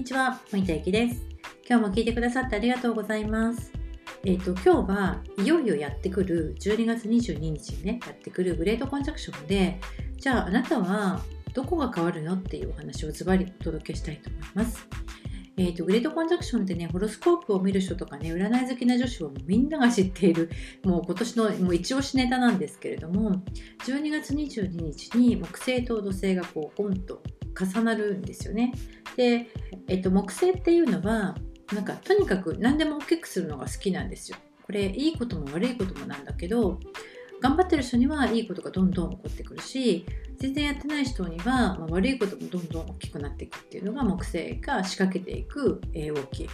にちは、森田ゆきです。今日も聞いてくださってありがとうございます。えっ、と、今日はいよいよやってくる12月22日にね、やってくるグレートコンジャクションで、じゃああなたはどこが変わるのっていうお話をズバリお届けしたいと思います。えーと、グレートコンジャクションってね、ホロスコープを見る人とかね、占い好きな女子はもうみんなが知っている、もう今年のもう一押しネタなんですけれども、12月22日に木星と土星がこう、オンと重なるんですよね。で、えっと、木星っていうのは、なんかとにかく何でも大きくするのが好きなんですよ。これ、いいことも悪いこともなんだけど、頑張ってる人にはいいことがどんどん起こってくるし、全然やってない人には、まあ、悪いこともどんどん大きくなっていくっていうのが木星が仕掛けていく、え、動き。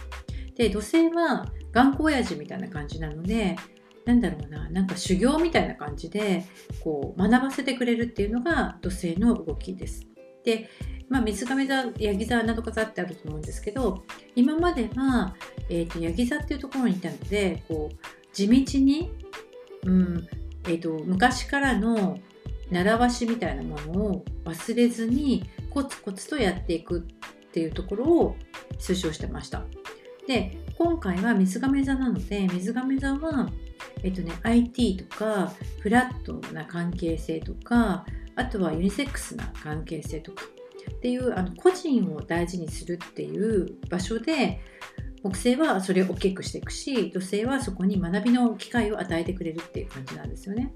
で、土星は頑固親父みたいな感じなので、なんだろうな、なんか修行みたいな感じで、こう、学ばせてくれるっていうのが土星の動きです。で、まあ、水亀座、ヤギ座などか座ってあると思うんですけど、今までは、えーと、ヤギ座っていうところにいたので、こう、地道に、うん、えーと、昔からの習わしみたいなものを忘れずにコツコツとやっていくっていうところを推奨してました。で今回は水亀座なので水亀座は、えっとね、IT とかフラットな関係性とかあとはユニセックスな関係性とかっていうあの個人を大事にするっていう場所で木星はそれを大きくしていくし土星はそこに学びの機会を与えてくれるっていう感じなんですよね。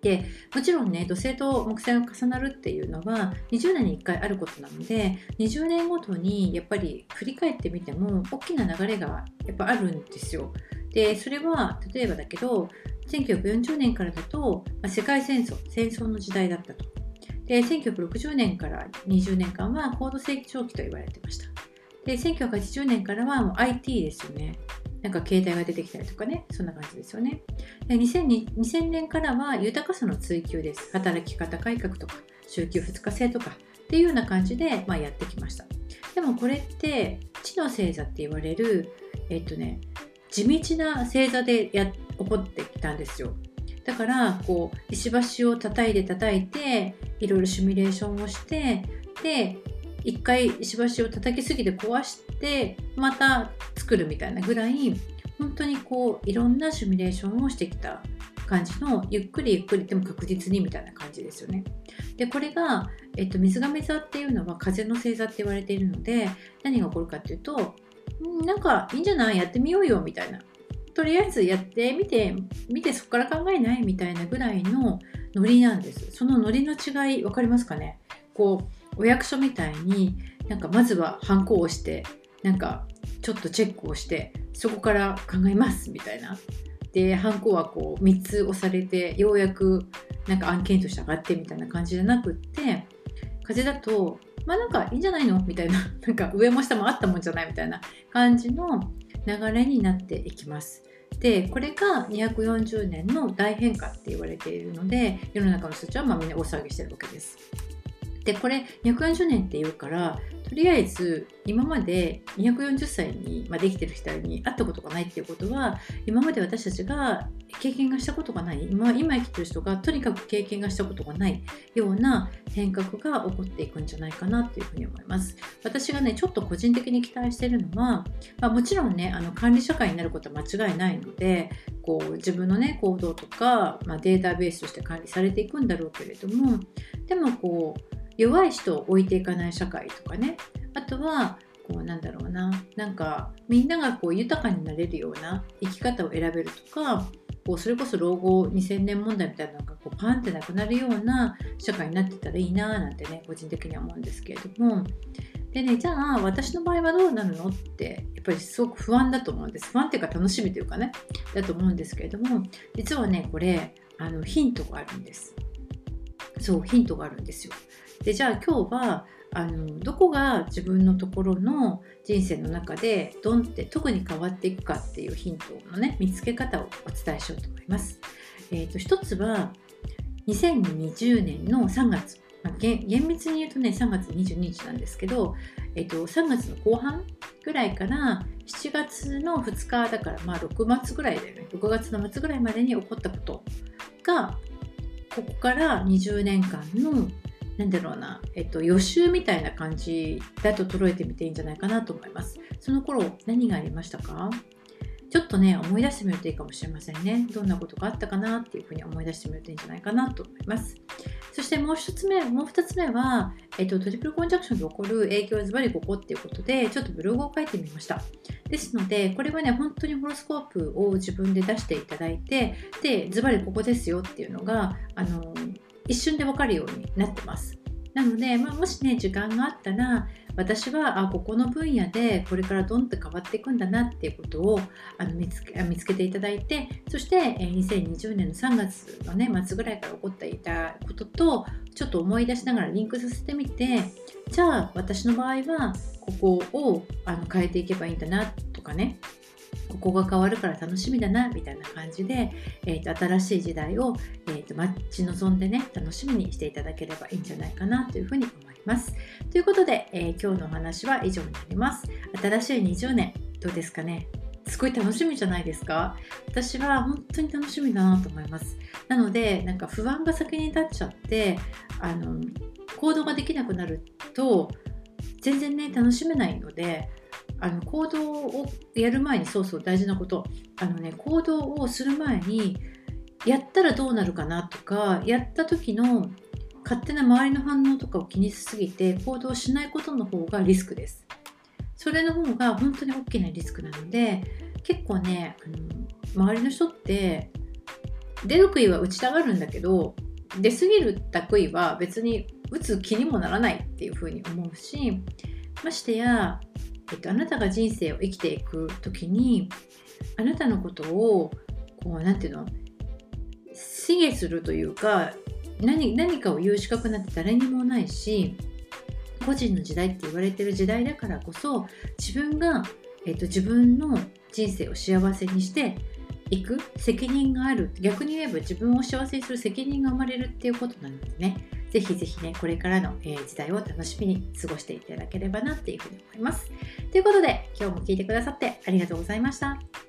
でもちろんね土星と木星が重なるっていうのは20年に1回あることなので20年ごとにやっぱり振り返ってみても大きな流れがやっぱあるんですよ。でそれは例えばだけど1940年からだと、まあ、世界戦争戦争の時代だったと。で1960年から20年間は高度成長期と言われてました。で1980年からはもう IT ですよね。なんか携帯が出てきたりとかね、そんな感じですよね。で 2000, 2000年からは豊かさの追求です。働き方改革とか、週休2日制とかっていうような感じで、まあ、やってきました。でもこれって地の星座って言われる、えっとね、地道な星座でや起こってきたんですよ。だからこう石橋を叩いて叩いていろいろシミュレーションをしてで一回石橋を叩きすぎて壊してまた作るみたいなぐらい本当にこういろんなシミュレーションをしてきた感じのゆっくりゆっくりでも確実にみたいな感じですよね。でこれが、えっと、水亀座っていうのは風の星座って言われているので何が起こるかっていうとんなんかいいんじゃない？やってみようよみたいなとりあえずやってみてみてそこから考えないみたいなぐらいのノリなんです。そのノリの違い分かりますかね？こうお役所みたいになんかまずはハンコを押してなんかちょっとチェックをしてそこから考えますみたいな。でハンコはこう3つ押されてようやくなんか案件として上がってみたいな感じじゃなくって風だとまあなんかいいんじゃないの？みたいな。なんか上も下もあったもんじゃない？みたいな感じの流れになっていきます。でこれが240年の大変化って言われているので世の中の人たちはまあみんな大騒ぎしてるわけです。でこれ240年っていうからとりあえず今まで240歳に、まあ、できてる人に会ったことがないっていうことは今まで私たちが経験がしたことがない。今今生きてる人がとにかく経験がしたことがないような変革が起こっていくんじゃないかなっていうふうに思います。私がねちょっと個人的に期待してるのは、まあ、もちろんねあの管理社会になることは間違いないのでこう自分のね行動とか、まあ、データベースとして管理されていくんだろうけれどもでもこう弱い人を置いていかない社会とかね。あとはこうなんだろうな。なんかみんながこう豊かになれるような生き方を選べるとかこうそれこそ老後2000年問題みたいなのがこうパンってなくなるような社会になってたらいいななんてね個人的には思うんですけれども。でねじゃあ私の場合はどうなるのってやっぱりすごく不安だと思うんです。不安っていうか楽しみというかねだと思うんですけれども実はねこれあのヒントがあるんです。そうヒントがあるんですよでじゃあ今日はあのどこが自分のところの人生の中でドンって特に変わっていくかっていうヒントのね見つけ方をお伝えしようと思います。えーと、一つは2020年の3月、まあ、厳密に言うとね3月22日なんですけど、えーと、3月の後半ぐらいから7月の2日だからまあ6月ぐらいでね6月の末ぐらいまでに起こったことがここから20年間のなんだろうな、えっと、予習みたいな感じだと捉えてみていいんじゃないかなと思います。その頃何がありましたか？ちょっとね、思い出してみるといいかもしれませんね。どんなことがあったかなっていうふうに思い出してみるといいんじゃないかなと思います。そしてもう一つ目、もう二つ目は、えっと、トリプルコンジャクションで起こる影響はズバリここっていうことで、ちょっとブログを書いてみました。ですので、これはね、本当にホロスコープを自分で出していただいて、で、ズバリここですよっていうのが、あの、一瞬でわかるようになってます。なので、まあ、もしね、時間があったら、私はあここの分野でこれからどんって変わっていくんだなっていうことをあの見つけ見つけていただいてそして、2020年の3月の、ね、末ぐらいから起こっていたこととちょっと思い出しながらリンクさせてみてじゃあ私の場合はここをあの変えていけばいいんだなとかね。ここが変わるから楽しみだなみたいな感じで、えーと、新しい時代を、えーと、待ち望んでね楽しみにしていただければいいんじゃないかなというふうに思います。ということで、えー、今日のお話は以上になります。新しい20年どうですかね？すごい楽しみじゃないですか？私は本当に楽しみだなと思います。なのでなんか不安が先に立っちゃってあの行動ができなくなると全然ね楽しめないのであの行動をやる前にそうそう大事なこと。あのね行動をする前にやったらどうなるかなとかやった時の勝手な周りの反応とかを気にしすぎて行動しないことの方がリスクです。それの方が本当に大きなリスクなので結構ねあの周りの人って出る杭は打ちたがるんだけど出過ぎるた杭は別に打つ気にもならないっていうふうに思うしましてやえっと、あなたが人生を生きていく時にあなたのことをこう何て言うの？卑下するというか何何かを言う資格なんて誰にもないし個人の時代って言われてる時代だからこそ自分が、えっと、自分の人生を幸せにしていく責任がある。逆に言えば自分を幸せにする責任が生まれるっていうことなのですね。ぜひぜひね、これからの、え時代を楽しみに過ごしていただければなっていうふうに思います。ということで、今日も聞いてくださってありがとうございました。